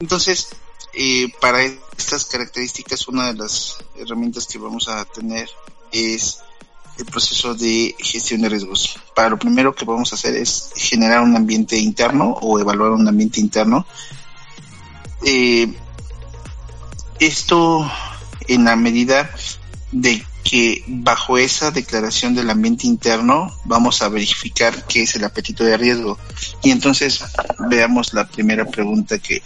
Entonces, eh, para estas características, una de las herramientas que vamos a tener es el proceso de gestión de riesgos. Para lo primero que vamos a hacer es generar un ambiente interno o evaluar un ambiente interno. Eh, esto en la medida de que bajo esa declaración del ambiente interno vamos a verificar qué es el apetito de riesgo. Y entonces veamos la primera pregunta que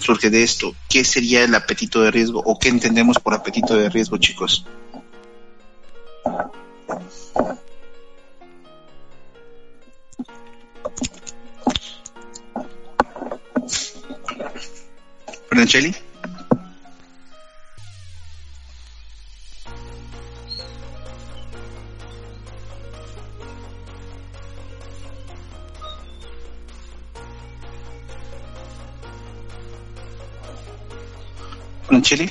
surge de esto. ¿Qué sería el apetito de riesgo o qué entendemos por apetito de riesgo, chicos? Franchelli? Franchelli?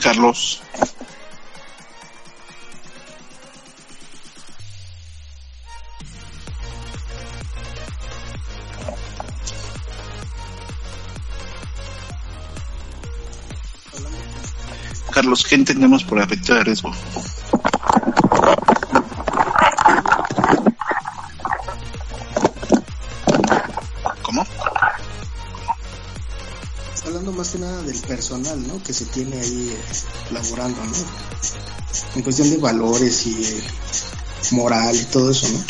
Carlos. Carlos, ¿qué entendemos por afecto de riesgo? Personal, ¿no? Que se tiene ahí laborando, ¿no? En cuestión de valores y moral y todo eso, ¿no?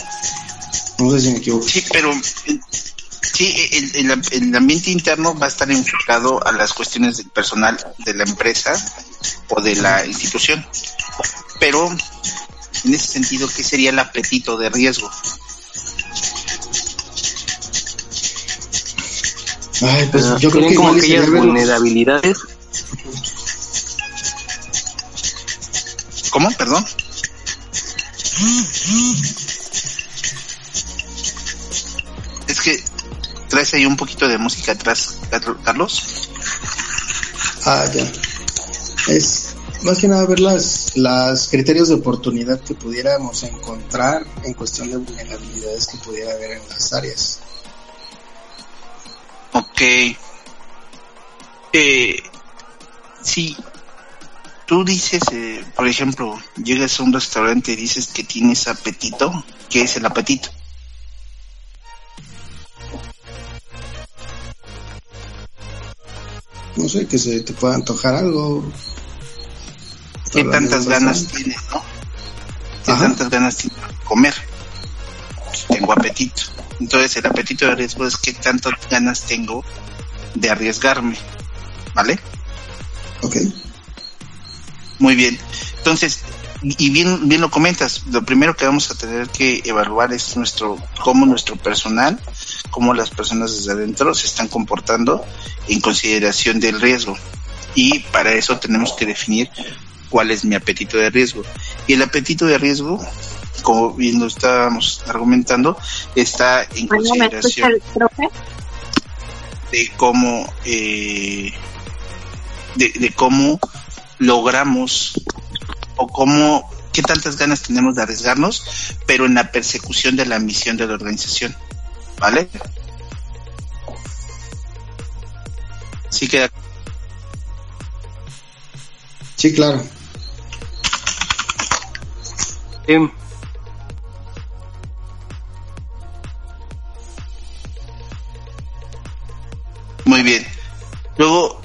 No sé si me equivoco. Sí, pero sí, el- el ambiente interno va a estar enfocado a las cuestiones del personal de la empresa o de la institución. Pero en ese sentido, ¿qué sería el apetito de riesgo? Ay, pues Ah, yo creo que como aquellas vulnerabilidades ¿Cómo? Perdón. Es que traes ahí un poquito de música atrás, Carl- Carlos. Ah, ya. Es más que nada ver las, las criterios de oportunidad que pudiéramos encontrar en cuestión de vulnerabilidades que pudiera haber en las áreas. Ok. Eh, si tú dices, eh, por ejemplo, llegas a un restaurante y dices que tienes apetito, ¿qué es el apetito? No sé, que se te pueda antojar algo. ¿Qué tantas ganas tienes, no? ¿Qué Ajá. tantas ganas tienes de comer? Tengo apetito. Entonces el apetito de riesgo es qué tantas ganas tengo de arriesgarme, ¿vale? Ok. Muy bien. Entonces, y bien, bien lo comentas, lo primero que vamos a tener que evaluar es nuestro, cómo nuestro personal, cómo las personas desde adentro se están comportando en consideración del riesgo. Y para eso tenemos que definir cuál es mi apetito de riesgo. Y el apetito de riesgo, como bien lo estábamos argumentando, está en Bueno, ¿me escucha consideración el profe? de cómo eh, de, de cómo logramos o cómo qué tantas ganas tenemos de arriesgarnos pero en la persecución de la misión de la organización vale sí queda Sí, claro. em, muy bien. Luego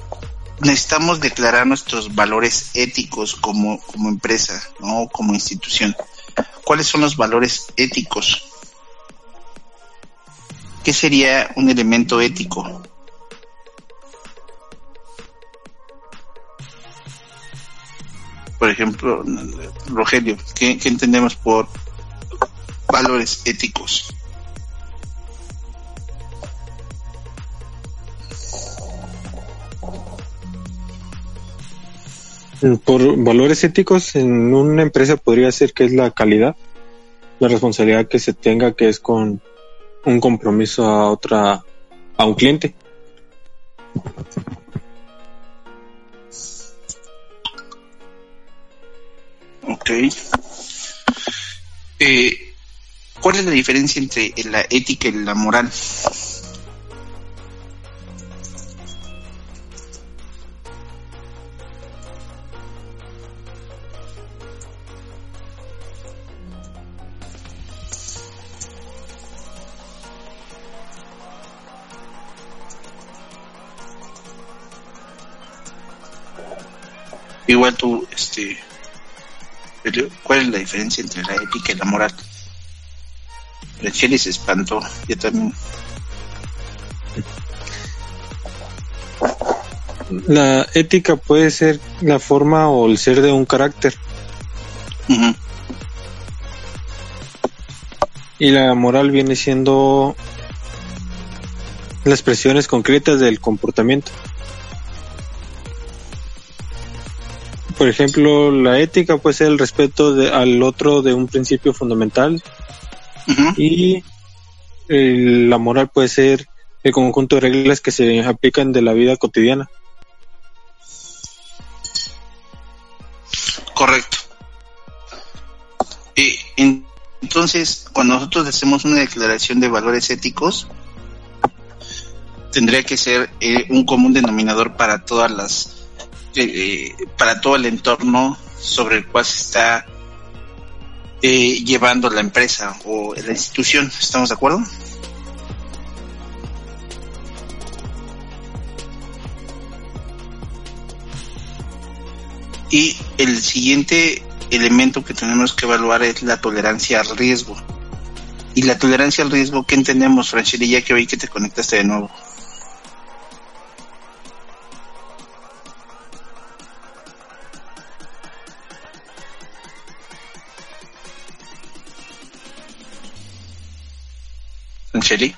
necesitamos declarar nuestros valores éticos como empresa no como institución. Cuáles son los valores éticos qué sería un elemento ético por ejemplo, Rogelio, ¿qué, qué entendemos por valores éticos? Por valores éticos en una empresa podría ser que es la calidad, la responsabilidad que se tenga que es con un compromiso a otra, a un cliente. Ok. Eh, ¿Cuál es la diferencia entre la ética y la moral? Igual tú, este, ¿cuál es la diferencia entre la ética y la moral? Chile se espantó, yo también. La ética puede ser la forma o el ser de un carácter. Y la moral viene siendo las expresiones concretas del comportamiento. Por ejemplo, la ética puede ser el respeto de- al otro de un principio fundamental y eh, la moral puede ser el conjunto de reglas que se aplican de la vida cotidiana. Correcto. En- entonces, cuando nosotros hacemos una declaración de valores éticos, tendría que ser eh, un común denominador para todas las, eh, para todo el entorno sobre el cual se está eh, llevando la empresa o la institución. ¿Estamos de acuerdo? Y el siguiente elemento que tenemos que evaluar es la tolerancia al riesgo. Y la tolerancia al riesgo, ¿qué entendemos, Francheli, ya que oí que te conectaste de nuevo? Francheli.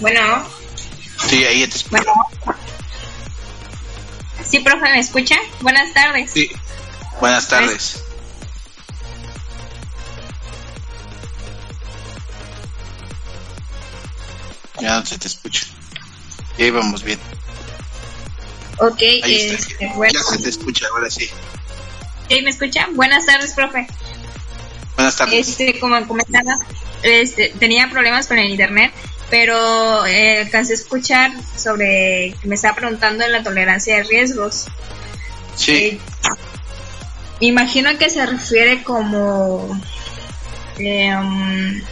Bueno, Sí, ahí ya te escucho. bueno. Sí, profe, ¿me escucha? Buenas tardes. Sí. Buenas tardes. Ya no se te escucha. Y ahí vamos bien. Ok, Ahí está. este, bueno. Ya se te escucha, ahora sí. ¿Sí, ¿Me escucha? Buenas tardes, profe. Buenas tardes. Este, como comentaba, este, tenía problemas con el internet, pero eh, alcancé a escuchar sobre que me estaba preguntando de la tolerancia de riesgos. Sí, Eh, imagino que se refiere como em,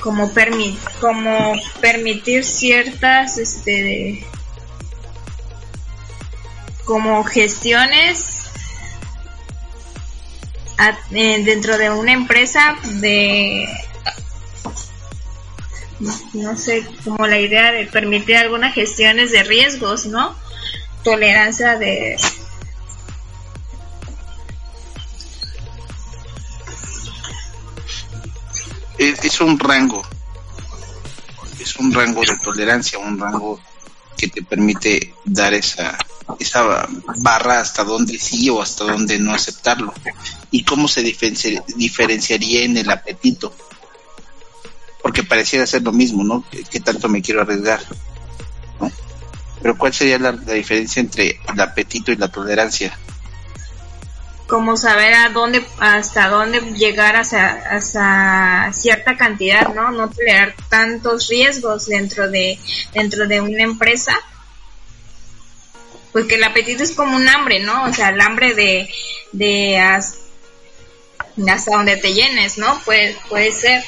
como permi como permitir ciertas este como gestiones eh, dentro de una empresa de no sé como la idea de permitir algunas gestiones de riesgos no tolerancia de es un rango. Es un rango de tolerancia, un rango que te permite dar esa, esa barra hasta donde sí o hasta donde no aceptarlo. ¿Y cómo se diferenci- diferenciaría en el apetito? Porque pareciera ser lo mismo, ¿no? ¿Qué, qué tanto me quiero arriesgar? ¿No? Pero ¿cuál sería la, la diferencia entre el apetito y la tolerancia? como saber a dónde hasta dónde llegar hasta, hasta cierta cantidad no no tolerar tantos riesgos dentro de dentro de una empresa porque el apetito es como un hambre no o sea el hambre de de has- hasta donde te llenes no puede puede ser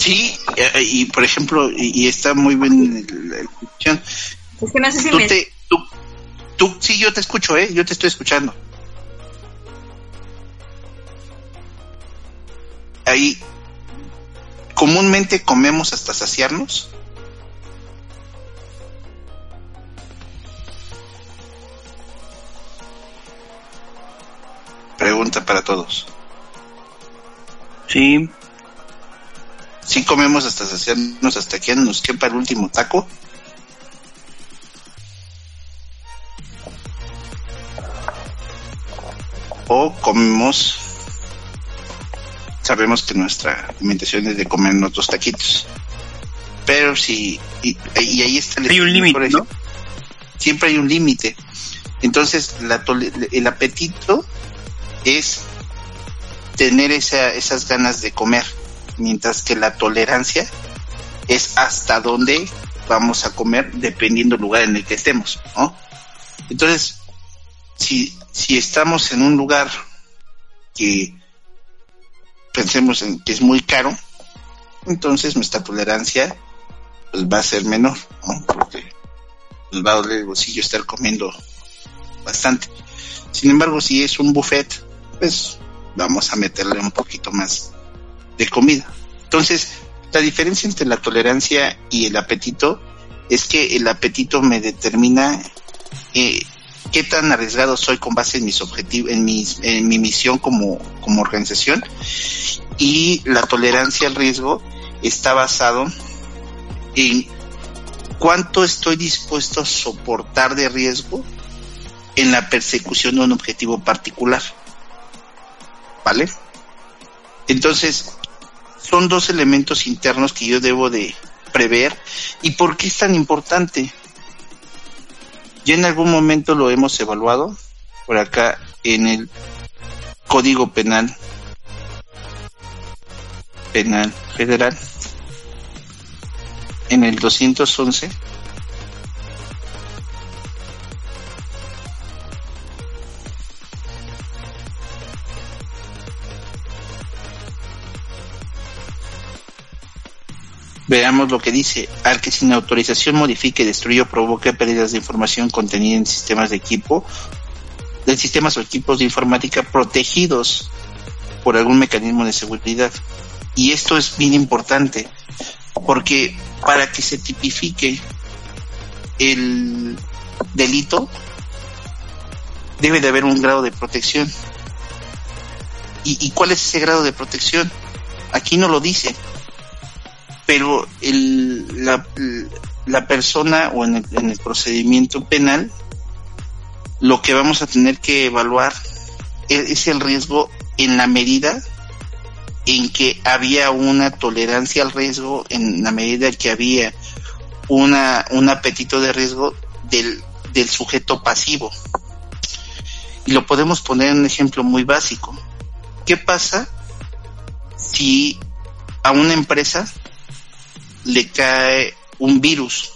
Sí, eh, y por ejemplo, y, está muy bien la discusión. es que no sé si Tú me te, tú, tú, sí, yo te escucho, ¿eh? Yo te estoy escuchando. Ahí, comúnmente comemos hasta saciarnos. Para todos. Sí. Si comemos hasta saciarnos, hasta que nos quepa el último taco. O comemos, sabemos que nuestra alimentación es de comer otros taquitos. Pero si, y, y ahí está Hay un límite, ¿no? Siempre hay un límite. Entonces, la el apetito es tener esa, esas ganas de comer, mientras que la tolerancia es hasta dónde vamos a comer dependiendo del lugar en el que estemos, ¿no? Entonces, si, si estamos en un lugar que pensemos en que es muy caro, entonces nuestra tolerancia pues, va a ser menor, ¿no? Porque nos va a doler el bolsillo estar comiendo bastante. Sin embargo, si es un buffet, pues vamos a meterle un poquito más de comida. Entonces, la diferencia entre la tolerancia y el apetito es que el apetito me determina eh, qué tan arriesgado soy con base en mis objetivos, en, mis, en mi misión como, como organización y la tolerancia al riesgo está basado en cuánto estoy dispuesto a soportar de riesgo en la persecución de un objetivo particular. ¿Vale? Entonces, son dos elementos internos que yo debo de prever. ¿Y por qué es tan importante? Ya en algún momento lo hemos evaluado por acá en el Código Penal Penal Federal en el 211 Veamos lo que dice. Al que sin autorización modifique, destruya o provoque pérdidas de información contenida en sistemas de equipo, de sistemas o equipos de informática protegidos por algún mecanismo de seguridad. Y esto es bien importante, porque para que se tipifique el delito, debe de haber un grado de protección. ¿Y, y cuál es ese grado de protección? Aquí no lo dice pero la, la persona o en el, en el procedimiento penal lo que vamos a tener que evaluar es, es el riesgo en la medida en que había una tolerancia al riesgo, en la medida que había una, un apetito de riesgo del, del sujeto pasivo. Y lo podemos poner en un ejemplo muy básico. ¿Qué pasa si a una empresa le cae un virus.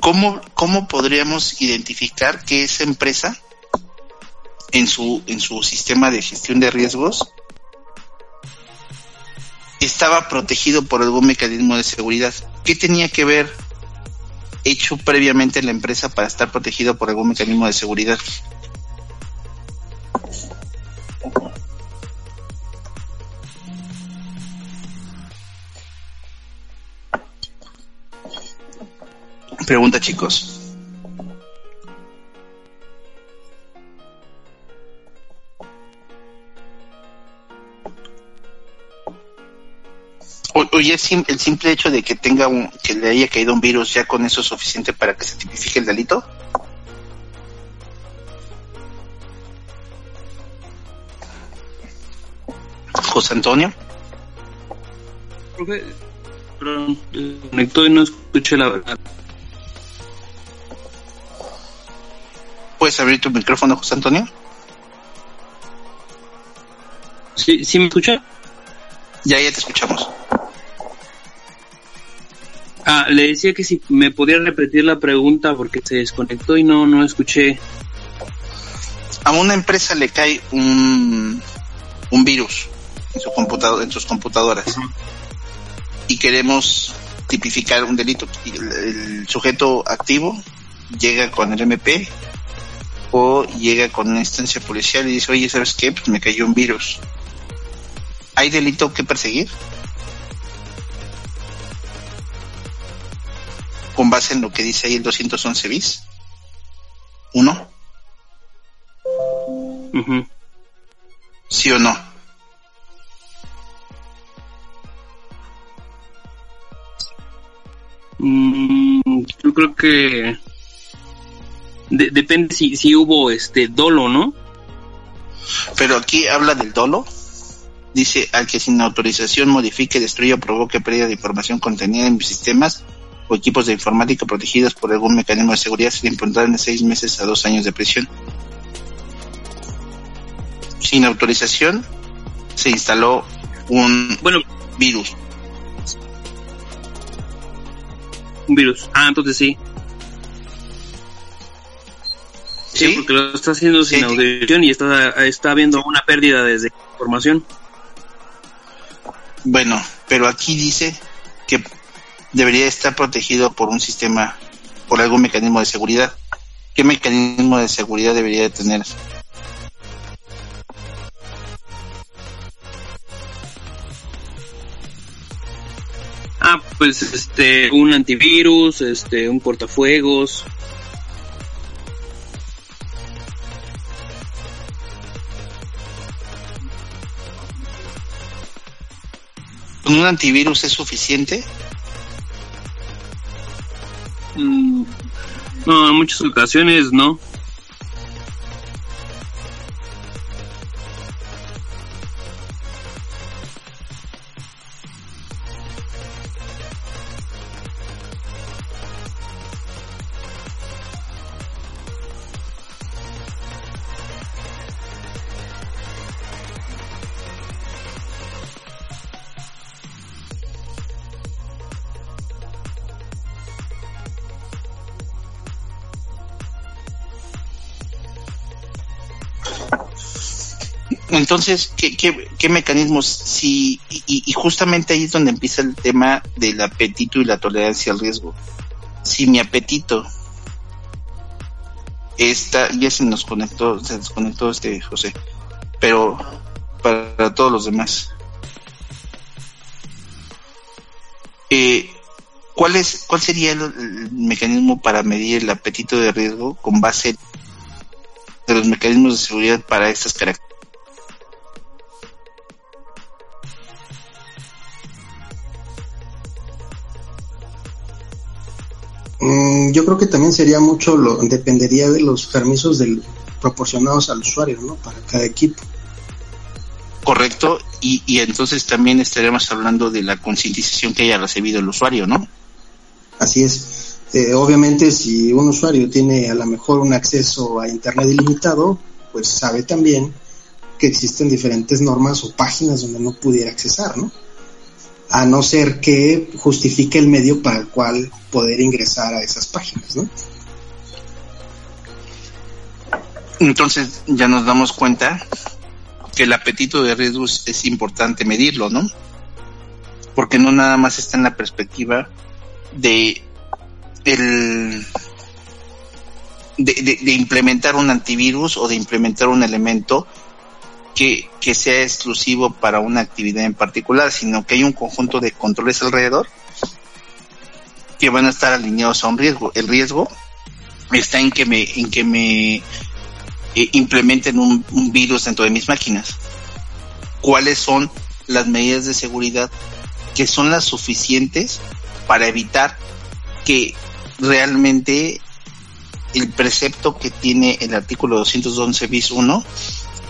¿Cómo, ¿Cómo podríamos identificar que esa empresa en su, en su sistema de gestión de riesgos estaba protegido por algún mecanismo de seguridad? ¿Qué tenía que ver hecho previamente la empresa para estar protegido por algún mecanismo de seguridad? Pregunta, chicos. Oye, el, sim- el simple hecho de que tenga un, que le haya caído un virus, ya con eso es suficiente para que se tipifique el delito. José Antonio. Profe, perdón, conectó y no escuché la verdad. ¿Puedes abrir tu micrófono, José Antonio? ¿Sí, ¿Sí me escucha? Ya, ya te escuchamos. Ah, le decía que si me podía repetir la pregunta porque se desconectó y no, no escuché. a una empresa le cae un, un virus en, su computador, en sus computadoras y queremos tipificar un delito. El sujeto activo llega con el MP llega con una instancia policial y dice, oye, ¿sabes qué? Pues me cayó un virus. ¿hay delito que perseguir? Con base en lo que dice ahí el 211 bis. ¿Uno? Ujú. ¿Sí o no? Mm, yo creo que de- depende si, si hubo este dolo, ¿no? Pero aquí habla del dolo. Dice al que sin autorización modifique, destruya o provoque pérdida de información contenida en sistemas o equipos de informática protegidos por algún mecanismo de seguridad será imputado en seis meses a dos años de prisión. Sin autorización se instaló un Bueno, virus. un virus. Ah, entonces sí. Sí, ¿Sí? porque lo está haciendo sin Sí. autorización y está, está habiendo una pérdida desde información. Bueno, pero aquí dice que debería estar protegido por un sistema, por algún mecanismo de seguridad. ¿Qué mecanismo de seguridad debería de tener? Ah, pues este, un antivirus, este, un cortafuegos. Un antivirus es suficiente? Mm, No, en muchas ocasiones no. Entonces, ¿qué, mecanismos? Si, y, y justamente ahí es donde empieza el tema del apetito y la tolerancia al riesgo. Si mi apetito está, ya se nos conectó, se desconectó este José, pero para todos los demás. Eh, ¿cuál, es, ¿Cuál sería el, el mecanismo para medir el apetito de riesgo con base de los mecanismos de seguridad para estas características? Yo creo que también sería mucho, lo dependería de los permisos del, proporcionados al usuario, ¿no? Para cada equipo. Correcto, y, y entonces también estaremos hablando de la concientización que haya recibido el usuario, ¿no? Así es. Eh, obviamente, si un usuario tiene a lo mejor un acceso a Internet ilimitado, pues sabe también que existen diferentes normas o páginas donde no pudiera accesar, ¿no? A no ser que justifique el medio para el cual poder ingresar a esas páginas, ¿no? Entonces ya nos damos cuenta que el apetito de riesgo es, importante medirlo, ¿no? Porque no nada más está en la perspectiva de el de implementar un antivirus o de implementar un elemento que, sea exclusivo para una actividad en particular, sino que hay un conjunto de controles alrededor que van a estar alineados a un riesgo. El riesgo está en que me, en que me eh, implementen un, un virus dentro de mis máquinas. ¿Cuáles son las medidas de seguridad que son las suficientes para evitar que realmente el precepto que tiene el artículo 211 bis 1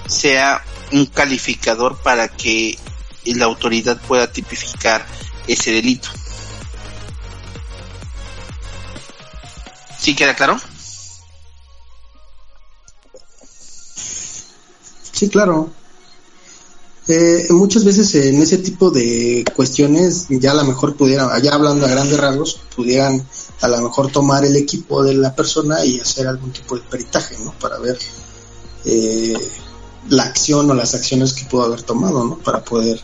sea un calificador para que la autoridad pueda tipificar ese delito. ¿Sí queda claro? Sí, claro. Eh, muchas veces en ese tipo de cuestiones ya a lo mejor pudieran, ya hablando a grandes rasgos, pudieran a lo mejor tomar el equipo de la persona y hacer algún tipo de peritaje, ¿no? Para ver eh, la acción o las acciones que pudo haber tomado, ¿no? Para poder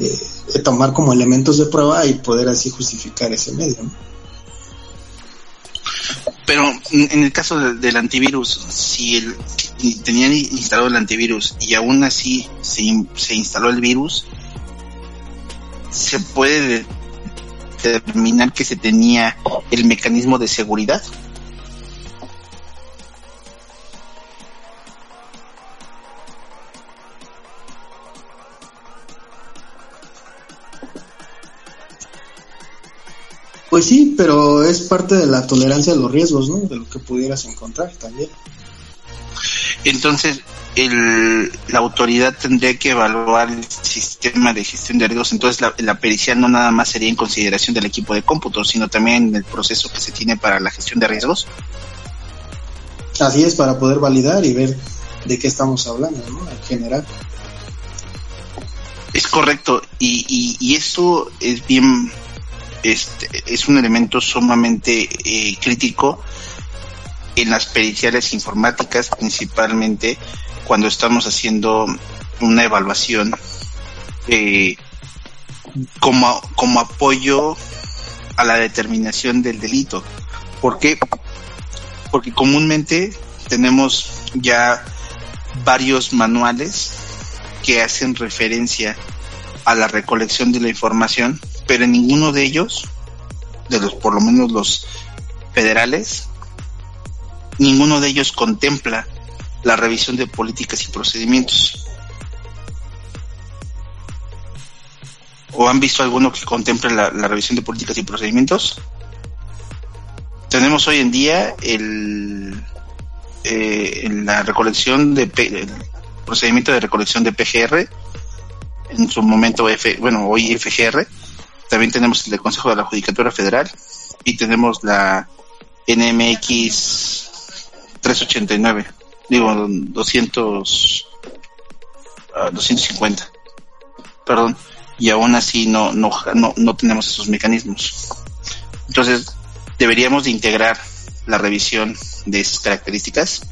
eh, tomar como elementos de prueba y poder así justificar ese medio. Pero en el caso de- del antivirus, si el, tenían instalado el antivirus y aún así se, se instaló el virus, se puede determinar que se tenía el mecanismo de seguridad. Pues sí, pero es parte de la tolerancia a los riesgos, ¿no? De lo que pudieras encontrar también. Entonces, el, la autoridad tendría que evaluar el sistema de gestión de riesgos. Entonces, la, la pericial no nada más sería en consideración del equipo de cómputo, sino también en el proceso que se tiene para la gestión de riesgos. Así es, para poder validar y ver de qué estamos hablando, ¿no? En general. Es correcto, y, y, y esto es bien, este, es un elemento sumamente eh, crítico en las periciales informáticas, principalmente cuando estamos haciendo una evaluación eh, como, como apoyo a la determinación del delito. ¿Por qué? Porque comúnmente tenemos ya varios manuales que hacen referencia a la recolección de la información, pero en ninguno de ellos, de los por lo menos los federales, ninguno de ellos contempla la revisión de políticas y procedimientos. ¿O han visto alguno que contemple la, revisión de políticas y procedimientos? Tenemos hoy en día el, eh, la recolección de procedimiento de recolección de PGR, en su momento F, bueno, hoy FGR, también tenemos el Consejo de la Judicatura Federal y tenemos la NMX 389, digo 200, ah, 250, perdón, y aún así no, no, no, no tenemos esos mecanismos. Entonces, deberíamos de integrar la revisión de esas características.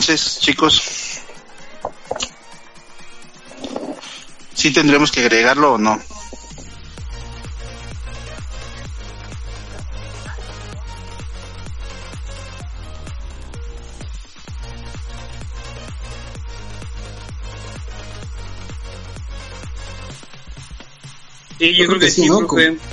Entonces, chicos, ¿sí tendremos que agregarlo o no? Sí, yo, creo que, sí, ¿no? profe.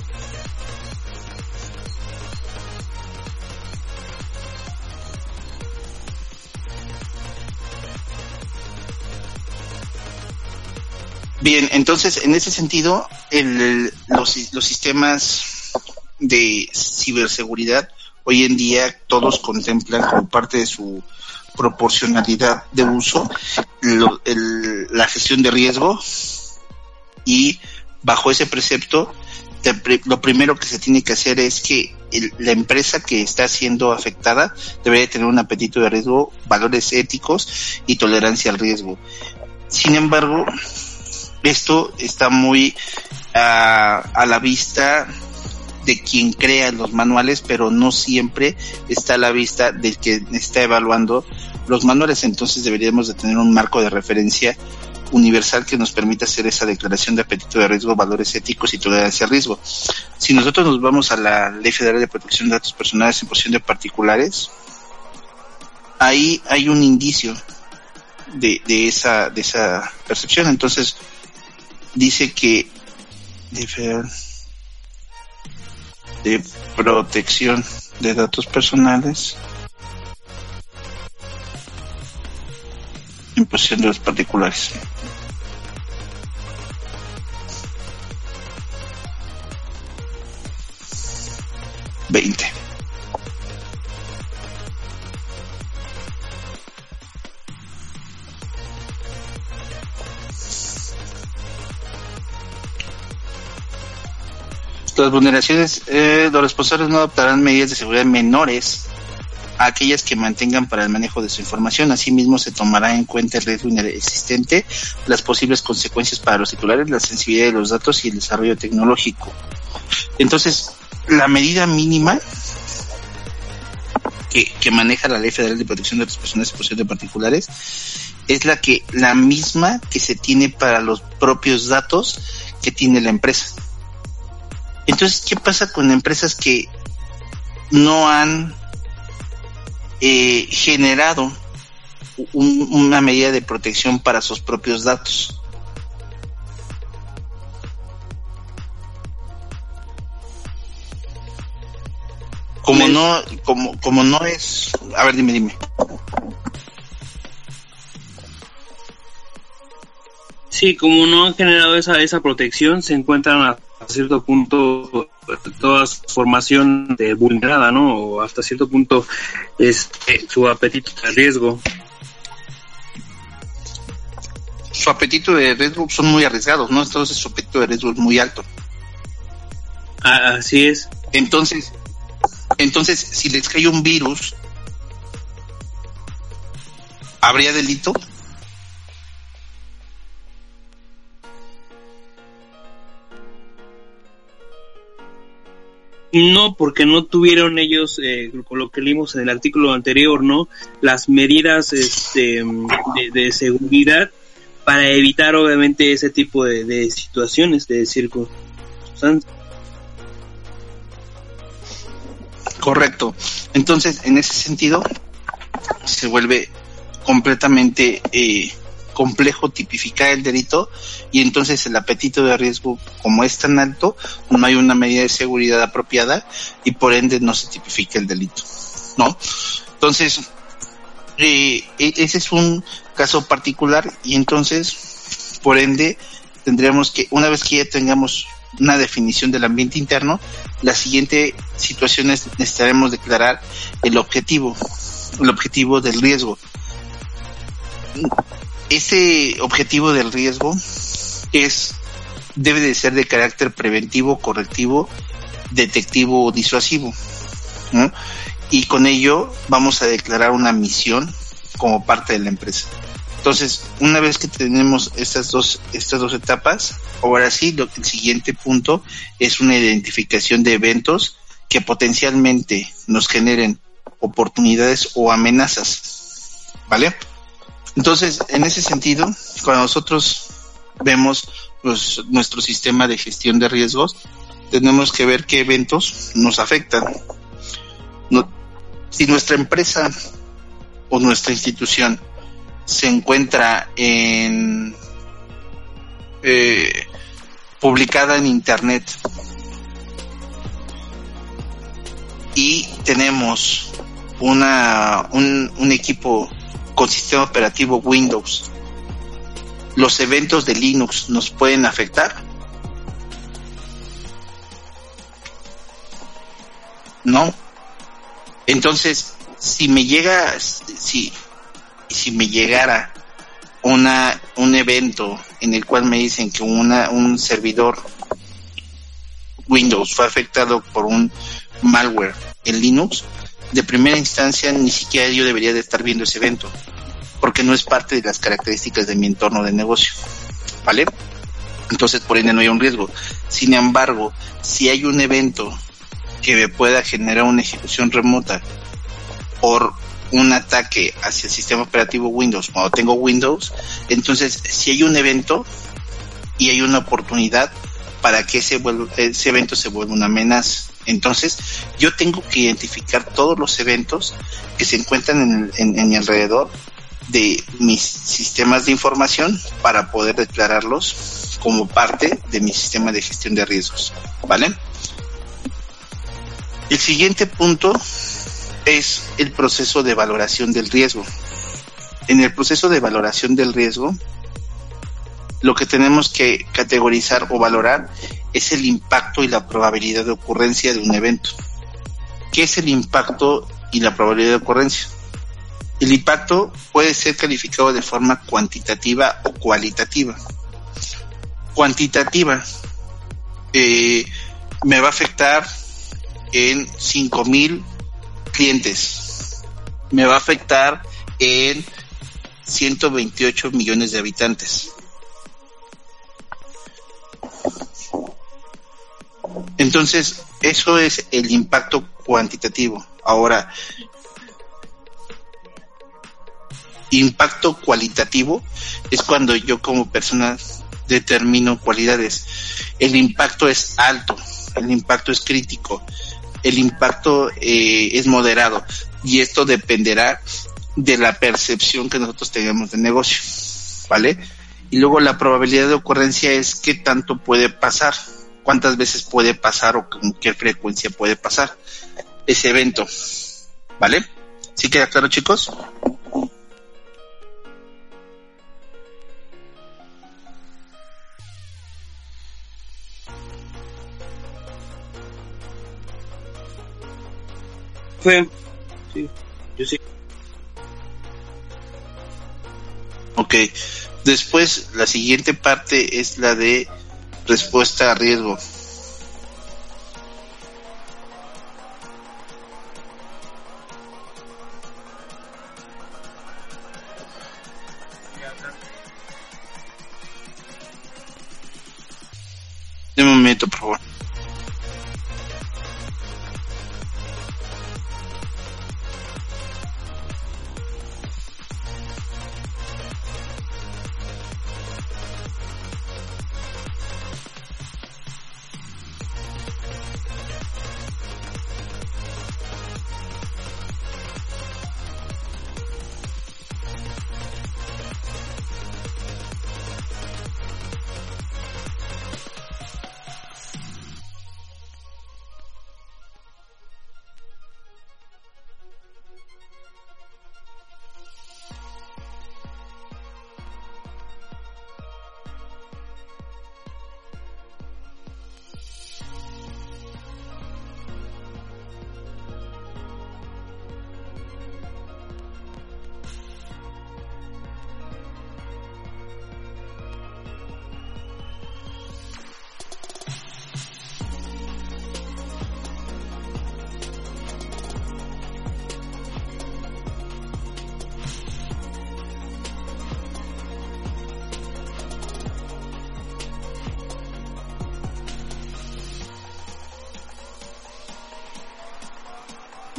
Entonces, en ese sentido, el, los, sistemas de ciberseguridad hoy en día todos contemplan como parte de su proporcionalidad de uso la gestión de riesgo y bajo ese precepto lo primero que se tiene que hacer es que el- la empresa que está siendo afectada debe tener un apetito de riesgo, valores éticos y tolerancia al riesgo. Sin embargo, esto está muy ah, a la vista de quien crea los manuales, pero no siempre está a la vista del que está evaluando los manuales. Entonces deberíamos de tener un marco de referencia universal que nos permita hacer esa declaración de apetito de riesgo, valores éticos y tolerancia al riesgo. Si nosotros nos vamos a la Ley Federal de Protección de Datos Personales en posición de particulares, ahí hay un indicio de, esa de esa percepción. Entonces dice que Federal de Protección de Datos Personales en de los particulares. Las vulneraciones, eh, los responsables no adoptarán medidas de seguridad menores a aquellas que mantengan para el manejo de su información. Asimismo, se tomará en cuenta el riesgo existente, las posibles consecuencias para los titulares, la sensibilidad de los datos y el desarrollo tecnológico. Entonces, la medida mínima que, maneja la Ley Federal de Protección de las Personas y Posesión de Particulares es la que la misma que se tiene para los propios datos que tiene la empresa. Entonces, ¿qué pasa con empresas que no han eh, generado una medida de protección para sus propios datos? Como Pues- no, como, como no es, a ver, dime, dime. Sí, como no han generado esa, esa protección, se encuentran a, a cierto punto toda su formación de vulnerada, ¿no? O hasta cierto punto este, su apetito de riesgo. Su apetito de riesgo son muy arriesgados, ¿no? Entonces su apetito de riesgo es muy alto. Ah, así es. Entonces, entonces, si les cae un virus, ¿habría delito? No, porque no tuvieron ellos, eh, con lo que leímos en el artículo anterior, ¿no? Las medidas este, de, de seguridad para evitar, obviamente, ese tipo de, de situaciones, de circunstancias. Correcto. Entonces, en ese sentido, se vuelve completamente eh, complejo tipificar el delito y entonces el apetito de riesgo, como es tan alto, no hay una medida de seguridad apropiada y por ende no se tipifica el delito, ¿no? Entonces, eh, e- ese es un caso particular y entonces, por ende, tendríamos que, una vez que ya tengamos una definición del ambiente interno, la siguiente situación es necesitaremos declarar el objetivo, el objetivo del riesgo. Ese objetivo del riesgo es debe de ser de carácter preventivo, correctivo, detectivo o disuasivo. ¿no? Y con ello vamos a declarar una misión como parte de la empresa. Entonces, una vez que tenemos estas dos, estas dos etapas, ahora sí, lo, el siguiente punto es una identificación de eventos que potencialmente nos generen oportunidades o amenazas. ¿Vale? Entonces, en ese sentido, cuando nosotros vemos pues, nuestro sistema de gestión de riesgos, tenemos que ver qué eventos nos afectan. No, si nuestra empresa o nuestra institución se encuentra en eh, publicada en internet y tenemos una un, un equipo con sistema operativo Windows. Los eventos de Linux nos pueden afectar no. Entonces si me llega si si me llegara una un evento en el cual me dicen que una un servidor Windows fue afectado por un malware en Linux, de primera instancia ni siquiera yo debería de estar viendo ese evento, porque no es parte de las características de mi entorno de negocio, ¿vale? Entonces por ende no hay un riesgo. Sin embargo, si hay un evento que me pueda generar una ejecución remota por un ataque hacia el sistema operativo Windows cuando tengo Windows, entonces si hay un evento y hay una oportunidad para que ese, ese evento se vuelva una amenaza. Entonces, yo tengo que identificar todos los eventos que se encuentran en, en, mi alrededor de mis sistemas de información para poder declararlos como parte de mi sistema de gestión de riesgos. ¿Vale? El siguiente punto es el proceso de valoración del riesgo. En el proceso de valoración del riesgo, lo que tenemos que categorizar o valorar es el impacto y la probabilidad de ocurrencia de un evento. ¿Qué es el impacto y la probabilidad de ocurrencia? El impacto puede ser calificado de forma cuantitativa o cualitativa. Cuantitativa. Eh, me va a afectar en 5 mil clientes. Me va a afectar en 128 millones de habitantes. Entonces, eso es el impacto cuantitativo. Ahora, impacto cualitativo es cuando yo como persona determino cualidades. El impacto es alto, el impacto es crítico, el impacto eh, es moderado y esto dependerá de la percepción que nosotros tengamos de negocio, ¿vale? Y luego la probabilidad de ocurrencia es qué tanto puede pasar, cuántas veces puede pasar o con qué frecuencia puede pasar ese evento, ¿vale? ¿Sí queda claro chicos? Fue. Sí, yo sí. Ok. Después, la siguiente parte es la de respuesta a riesgo. De momento, por favor.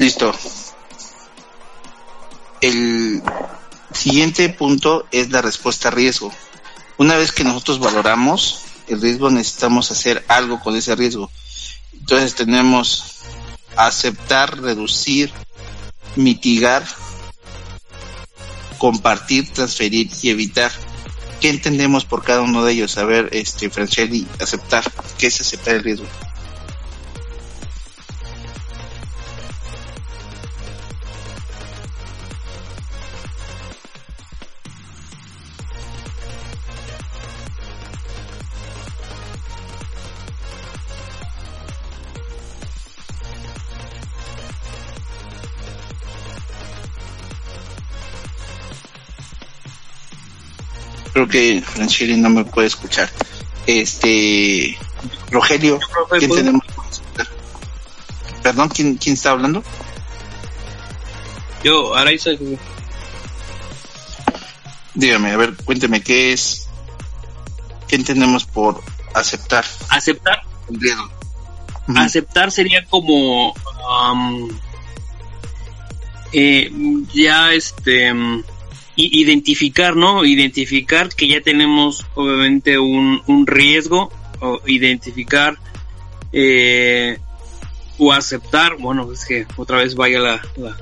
Listo. El siguiente punto es la respuesta a riesgo. Una vez que nosotros valoramos el riesgo, necesitamos hacer algo con ese riesgo. Entonces tenemos aceptar, reducir, mitigar, compartir, transferir y evitar. ¿Qué entendemos por cada uno de ellos? A ver, este, Franchelli, aceptar. ¿Qué es aceptar el riesgo? Creo que Franchelli no me puede escuchar. Este, Rogelio, ¿quién tenemos? Perdón, ¿quién, quién está hablando? Yo, Araiza. Dígame, a ver, cuénteme qué es, qué entendemos por aceptar Aceptar. Ujú. Aceptar sería como eh, ya este mm, identificar, ¿no? Identificar que ya tenemos obviamente un, un riesgo o identificar eh, o aceptar, bueno, es que otra vez vaya la, la-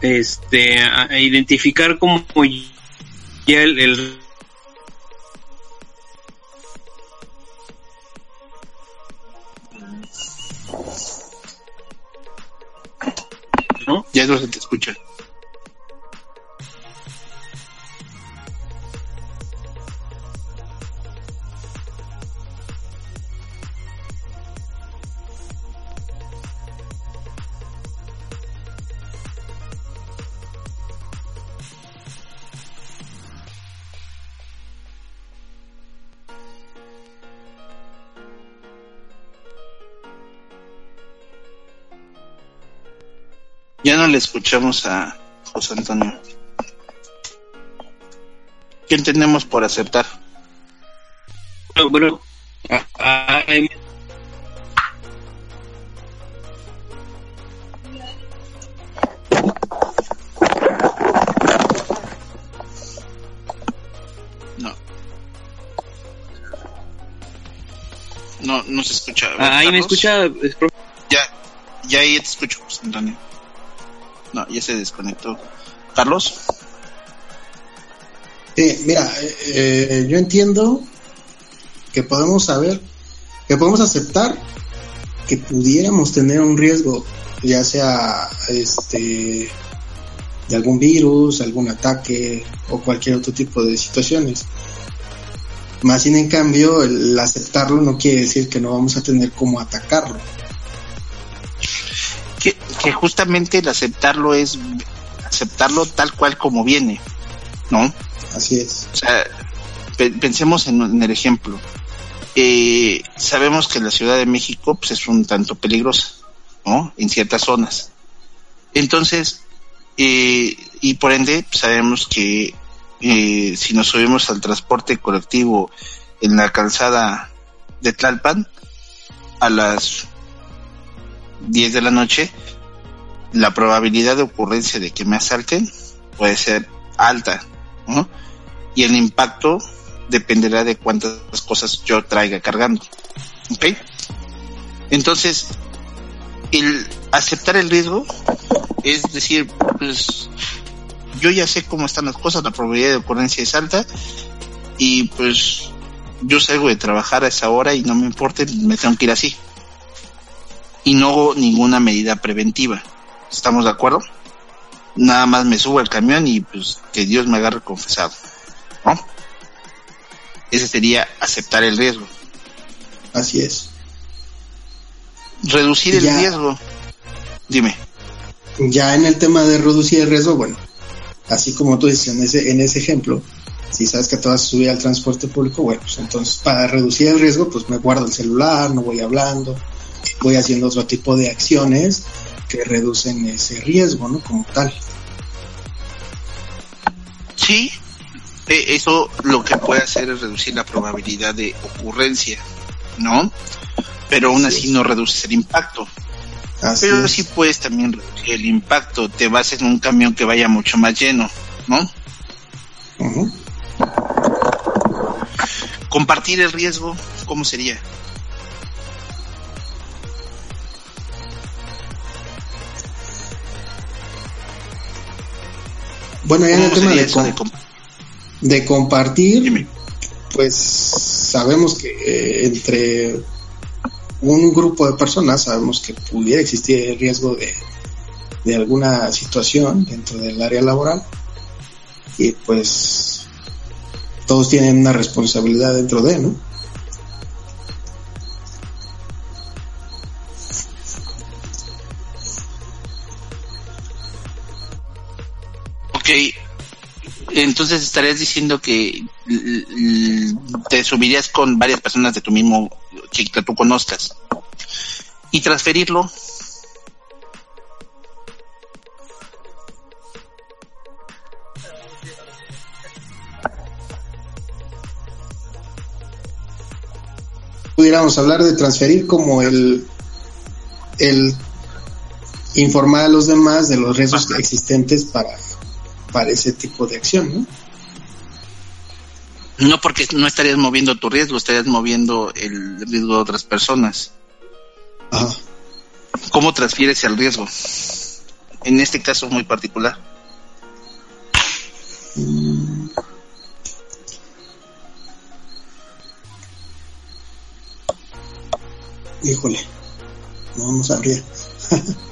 este a- identificar como ya el, el ¿no? Ya se te escucha. Ya no le escuchamos a José Antonio. ¿Qué entendemos por aceptar? Bueno, bueno, ah, ah, em, No. No, no se escucha. ah, ahí me escucha. Ya, ya ahí te escucho, ya se desconectó. Carlos, Sí, mira, eh, eh, yo entiendo que podemos saber, que podemos aceptar que pudiéramos tener un riesgo, ya sea este de algún virus, algún ataque o cualquier otro tipo de situaciones. Más sin en cambio, el aceptarlo no quiere decir que no vamos a tener cómo atacarlo. Que, justamente el aceptarlo es aceptarlo tal cual como viene, ¿no? Así es. O sea, pe- pensemos en, en el ejemplo. Eh, sabemos que la Ciudad de México pues, es un tanto peligrosa, ¿no? En ciertas zonas. Entonces, eh, y por ende, pues, sabemos que eh, si nos subimos al transporte colectivo en la calzada de Tlalpan a las 10 de la noche, la probabilidad de ocurrencia de que me asalten puede ser alta. Y el impacto dependerá de cuántas cosas yo traiga cargando. Entonces, el aceptar el riesgo es decir, pues yo ya sé cómo están las cosas, la probabilidad de ocurrencia es alta y pues yo salgo de trabajar a esa hora y no me importa, me tengo que ir así. Y no hago ninguna medida preventiva. ¿Estamos de acuerdo? Nada más me subo al camión y pues que Dios me agarre confesado. ¿No? Ese sería aceptar el riesgo. Así es. Reducir el riesgo. Dime. Ya en el tema de reducir el riesgo, bueno, así como tú dices en ese, en ese ejemplo, si sabes que te vas a subir al transporte público, bueno, pues entonces para reducir el riesgo, pues me guardo el celular, no voy hablando, voy haciendo otro tipo de acciones que reducen ese riesgo, ¿no? Como tal. Sí, eh, eso lo que puede hacer es reducir la probabilidad de ocurrencia, ¿no? Pero aún así no reduces el impacto. Así Pero es. sí puedes también reducir el impacto. Te vas en un camión que vaya mucho más lleno, ¿no? Compartir el riesgo, ¿cómo sería? Bueno, ya en el ¿Cómo tema de, eso de com- comp- de compartir, Dime. pues sabemos que eh, entre un grupo de personas sabemos que pudiera existir el riesgo de, de alguna situación dentro del área laboral y pues todos tienen una responsabilidad dentro de, ¿no? Entonces estarías diciendo que te subirías con varias personas de tu mismo que, que tú conozcas y transferirlo. Pudiéramos hablar de transferir como el, el informar a los demás de los riesgos existentes para, para ese tipo de acción, ¿no? No porque no estarías moviendo tu riesgo, estarías moviendo el riesgo de otras personas. Ajá. ¿Cómo transfieres el riesgo? En este caso muy particular. Mm. Híjole, no vamos a abrir.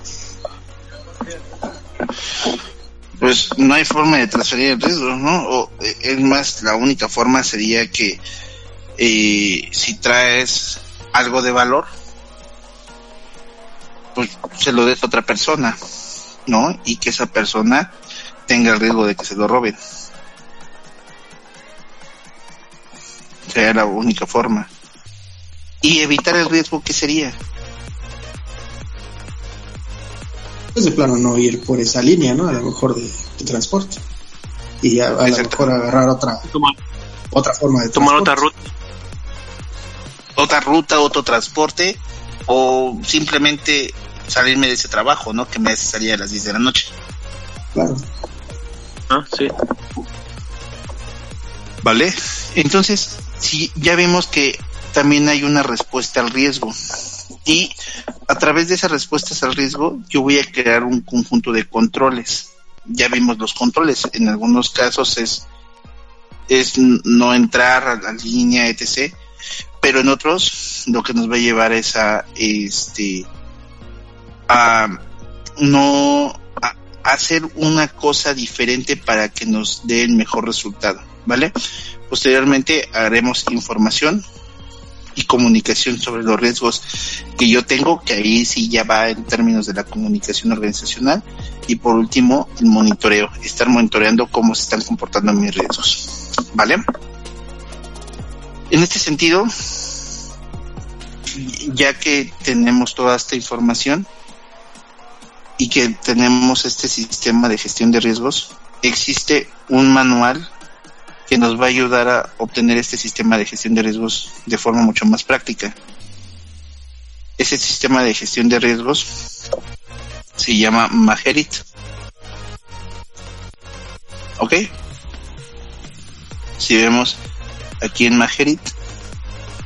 Pues no hay forma de transferir el riesgo, ¿no? O, eh, es más, la única forma sería que eh, si traes algo de valor, pues se lo des a otra persona, ¿no? Y que esa persona tenga el riesgo de que se lo roben. Sería la única forma. Y evitar el riesgo, ¿qué sería? Pues de plano no ir por esa línea, ¿no? A lo mejor de, transporte. Y a, lo mejor agarrar otra, otra forma de Tomar otra ruta. Otra ruta, otro transporte, o simplemente salirme de ese trabajo, ¿no? Que me hace salir a las 10 de la noche. Claro. Ah, sí. ¿Vale? Entonces, si ya vemos que también hay una respuesta al riesgo. Y a través de esas respuestas al riesgo, yo voy a crear un conjunto de controles. Ya vimos los controles. En algunos casos es, es no entrar a la línea, etc. Pero en otros, lo que nos va a llevar es a, este, a no hacer una cosa diferente para que nos dé el mejor resultado, ¿vale? Posteriormente haremos información y comunicación sobre los riesgos que yo tengo, que ahí sí ya va en términos de la comunicación organizacional. Y por último, el monitoreo, estar monitoreando cómo se están comportando mis riesgos. ¿Vale? En este sentido, ya que tenemos toda esta información y que tenemos este sistema de gestión de riesgos, existe un manual que nos va a ayudar a obtener este sistema de gestión de riesgos de forma mucho más práctica. Ese sistema de gestión de riesgos se llama Magerit. ¿Ok? Si vemos aquí en Magerit,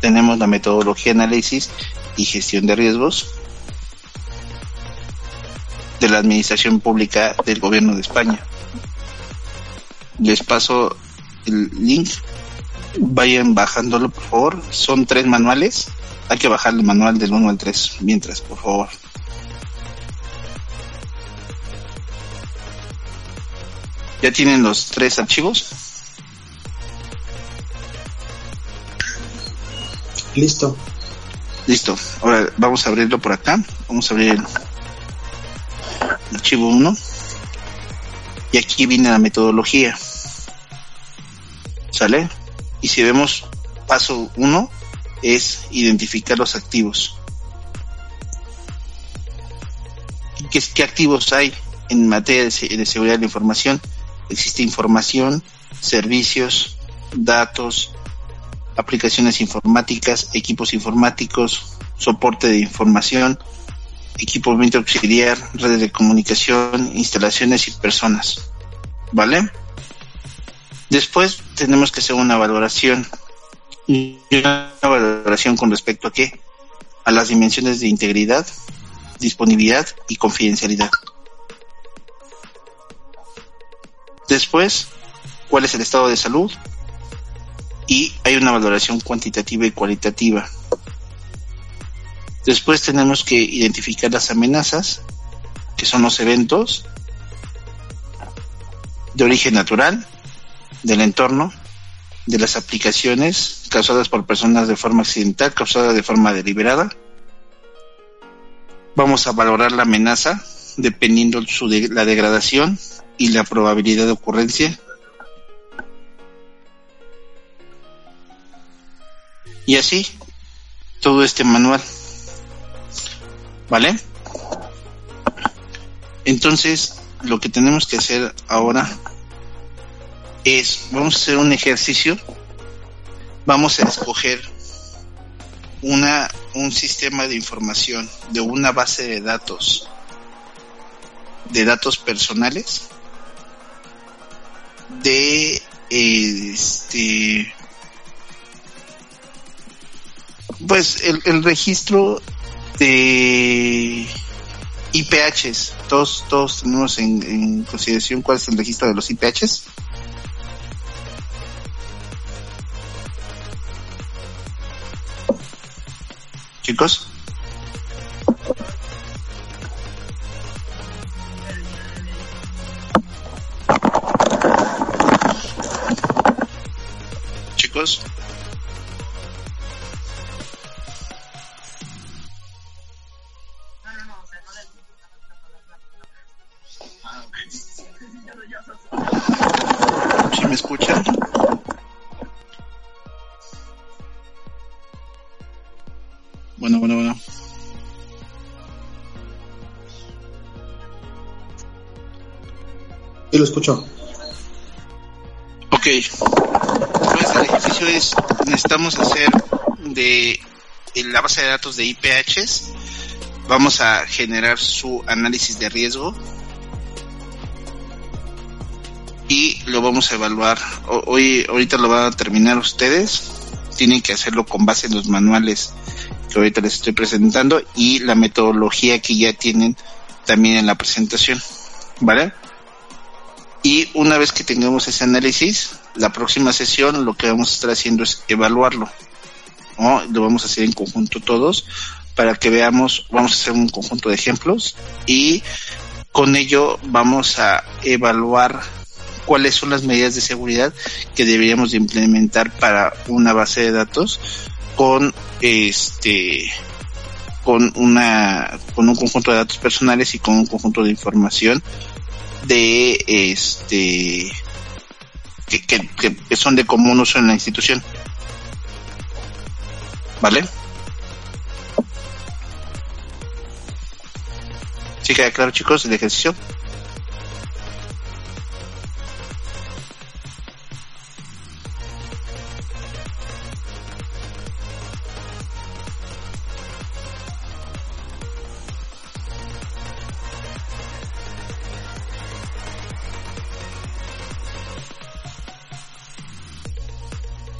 tenemos la metodología análisis y gestión de riesgos de la Administración Pública del Gobierno de España. Les paso el link. Vayan bajándolo, por favor. Son tres manuales. Hay que bajar el manual del 1 al 3 mientras, por favor. ¿Ya tienen los tres archivos? Listo. Listo. Ahora vamos a abrirlo por acá. Vamos a abrir el archivo 1. Y aquí viene la metodología. ¿Sale? Y si vemos paso 1 es identificar los activos. ¿Qué, ¿Qué, activos hay en materia de, de seguridad de la información? Existe información, servicios, datos, aplicaciones informáticas, equipos informáticos, soporte de información, equipamiento auxiliar, redes de comunicación, instalaciones y personas. ¿Vale? Después tenemos que hacer una valoración. Una valoración con respecto a qué? A las dimensiones de integridad, disponibilidad y confidencialidad. Después, ¿cuál es el estado de salud? Y hay una valoración cuantitativa y cualitativa. Después tenemos que identificar las amenazas, que son los eventos de origen natural, del entorno, de las aplicaciones causadas por personas de forma accidental, causadas de forma deliberada. Vamos a valorar la amenaza dependiendo su de la degradación y la probabilidad de ocurrencia. Y así, todo este manual. ¿Vale? Entonces, lo que tenemos que hacer ahora es, vamos a hacer un ejercicio, vamos a escoger una, un sistema de información de una base de datos, de datos personales, de este, pues el, el registro de IPHs, todos, todos tenemos en, en consideración cuál es el registro de los IPHs. Chicos. Lo escucho. Ok. Pues el ejercicio es, necesitamos hacer de la base de datos de IPHs, vamos a generar su análisis de riesgo y lo vamos a evaluar. Hoy, ahorita lo van a terminar ustedes. Tienen que hacerlo con base en los manuales que ahorita les estoy presentando y la metodología que ya tienen también en la presentación. ¿Vale? Y una vez que tengamos ese análisis, la próxima sesión lo que vamos a estar haciendo es evaluarlo. Lo vamos a hacer en conjunto todos para que veamos, vamos a hacer un conjunto de ejemplos y con ello vamos a evaluar cuáles son las medidas de seguridad que deberíamos de implementar para una base de datos con este con una con un conjunto de datos personales y con un conjunto de información de este que, que, son de común uso en la institución vale ¿Sí queda claro chicos el ejercicio?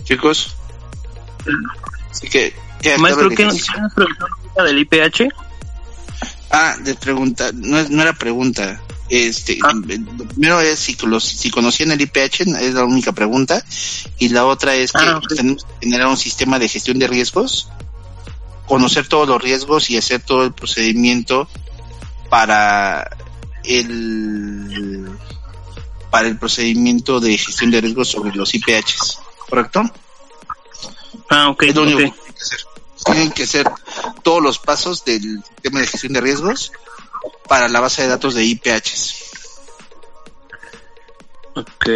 Chicos. Así que, Maestro, ¿qué nos pregunta del IPH? Ah, de pregunta, no, no era pregunta. Este, ah. primero es si, los, si conocían el IPH, es la única pregunta. Y la otra es que ah, tenemos que generar un sistema de gestión de riesgos, conocer todos los riesgos y hacer todo el procedimiento para el para el procedimiento de gestión de riesgos sobre los IPHs. ¿Correcto? Ah, ok. tienen que hacer. Tienen que ser todos los pasos del sistema de gestión de riesgos para la base de datos de IPHs. Ok.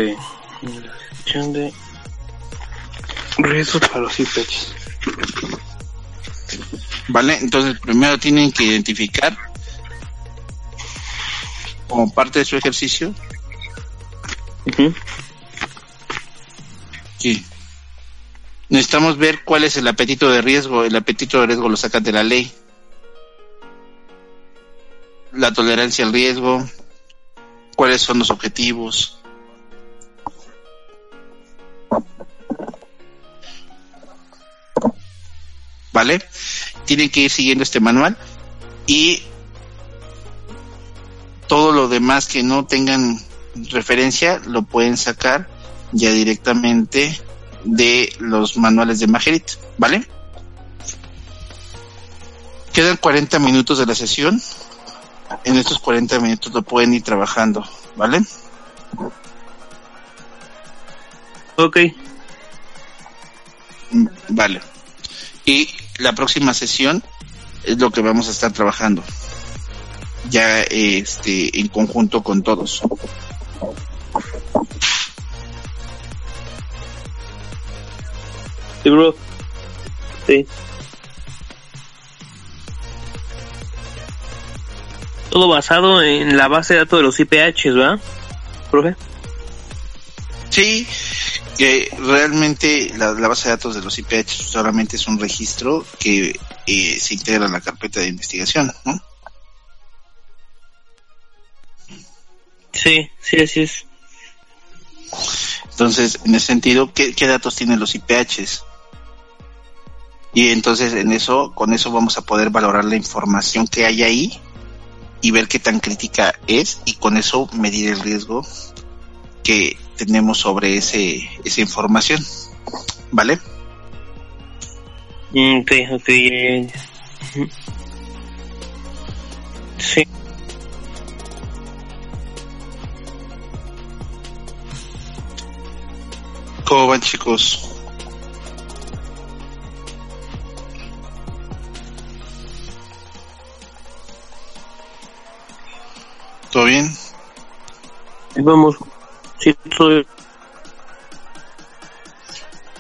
Gestión de riesgos para los IPHs. Vale, entonces primero tienen que identificar como parte de su ejercicio Sí. Necesitamos ver cuál es el apetito de riesgo. El apetito de riesgo lo sacan de la ley. La tolerancia al riesgo. Cuáles son los objetivos. ¿Vale? Tienen que ir siguiendo este manual y todo lo demás que no tengan referencia lo pueden sacar ya directamente de los manuales de Majerit, ¿vale? Quedan 40 minutos de la sesión. En estos 40 minutos lo pueden ir trabajando, ¿vale? Ok. Mm, vale. Y la próxima sesión es lo que vamos a estar trabajando. Ya este en conjunto con todos. Sí, bro. Sí. Todo basado en la base de datos de los IPH, ¿verdad, profe? Sí, que realmente la, base de datos de los IPH solamente es un registro que eh, se integra en la carpeta de investigación, ¿no? Sí, sí, así es. Entonces, en ese sentido, ¿qué, qué datos tienen los IPHs? Y entonces en eso, con eso vamos a poder valorar la información que hay ahí y ver qué tan crítica es y con eso medir el riesgo que tenemos sobre ese esa información. ¿Vale? Mm, ok, ok. Sí. ¿Cómo van chicos? ¿Todo bien? Vamos. Sí, todo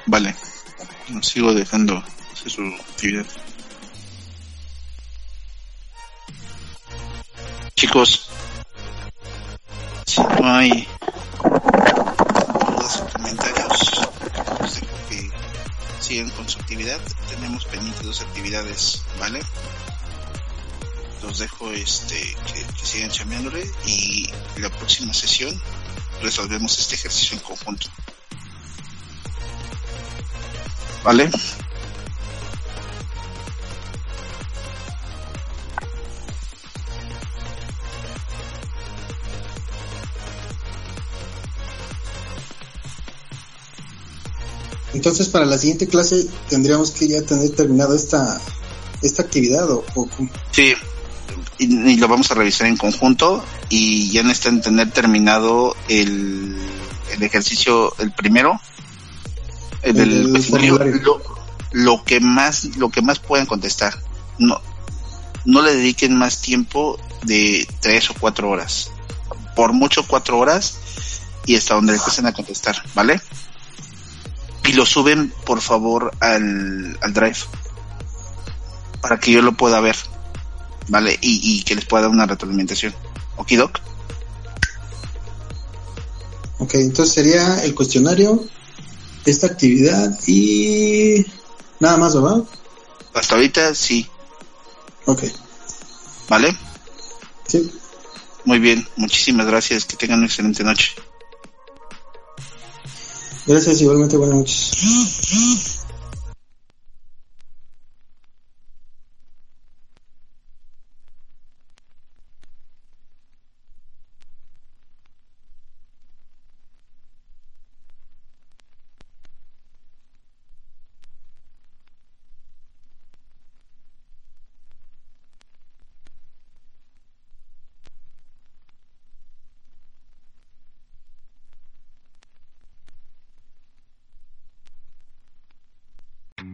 Vale. Nos sigo dejando hacer su actividad. Chicos. no hay dudas o comentarios, dejo que sigan con su actividad. Tenemos pendientes dos actividades, ¿vale? Los dejo este que, que sigan chambeándole y la próxima sesión resolvemos este ejercicio en conjunto. ¿Vale? Entonces, para la siguiente clase tendríamos que ya tener terminado esta esta actividad o, o? Sí, y, y lo vamos a revisar en conjunto y ya necesitan tener terminado el, el ejercicio, el primero, el del El cuestionario, formulario. lo, lo que más, lo que más puedan contestar. No, no le dediquen más tiempo de tres o cuatro horas. Por mucho cuatro horas y hasta donde empiecen a contestar, ¿vale? Y lo suben, por favor, al, al drive. Para que yo lo pueda ver. ¿Vale? Y, y que les pueda dar una retroalimentación. ¿Ok, Doc? Ok, entonces sería el cuestionario, esta actividad y nada más, ¿verdad? Hasta ahorita sí. Ok, ¿Vale? sí. Muy bien. Muchísimas gracias. Que tengan una excelente noche. Gracias, igualmente, buenas noches.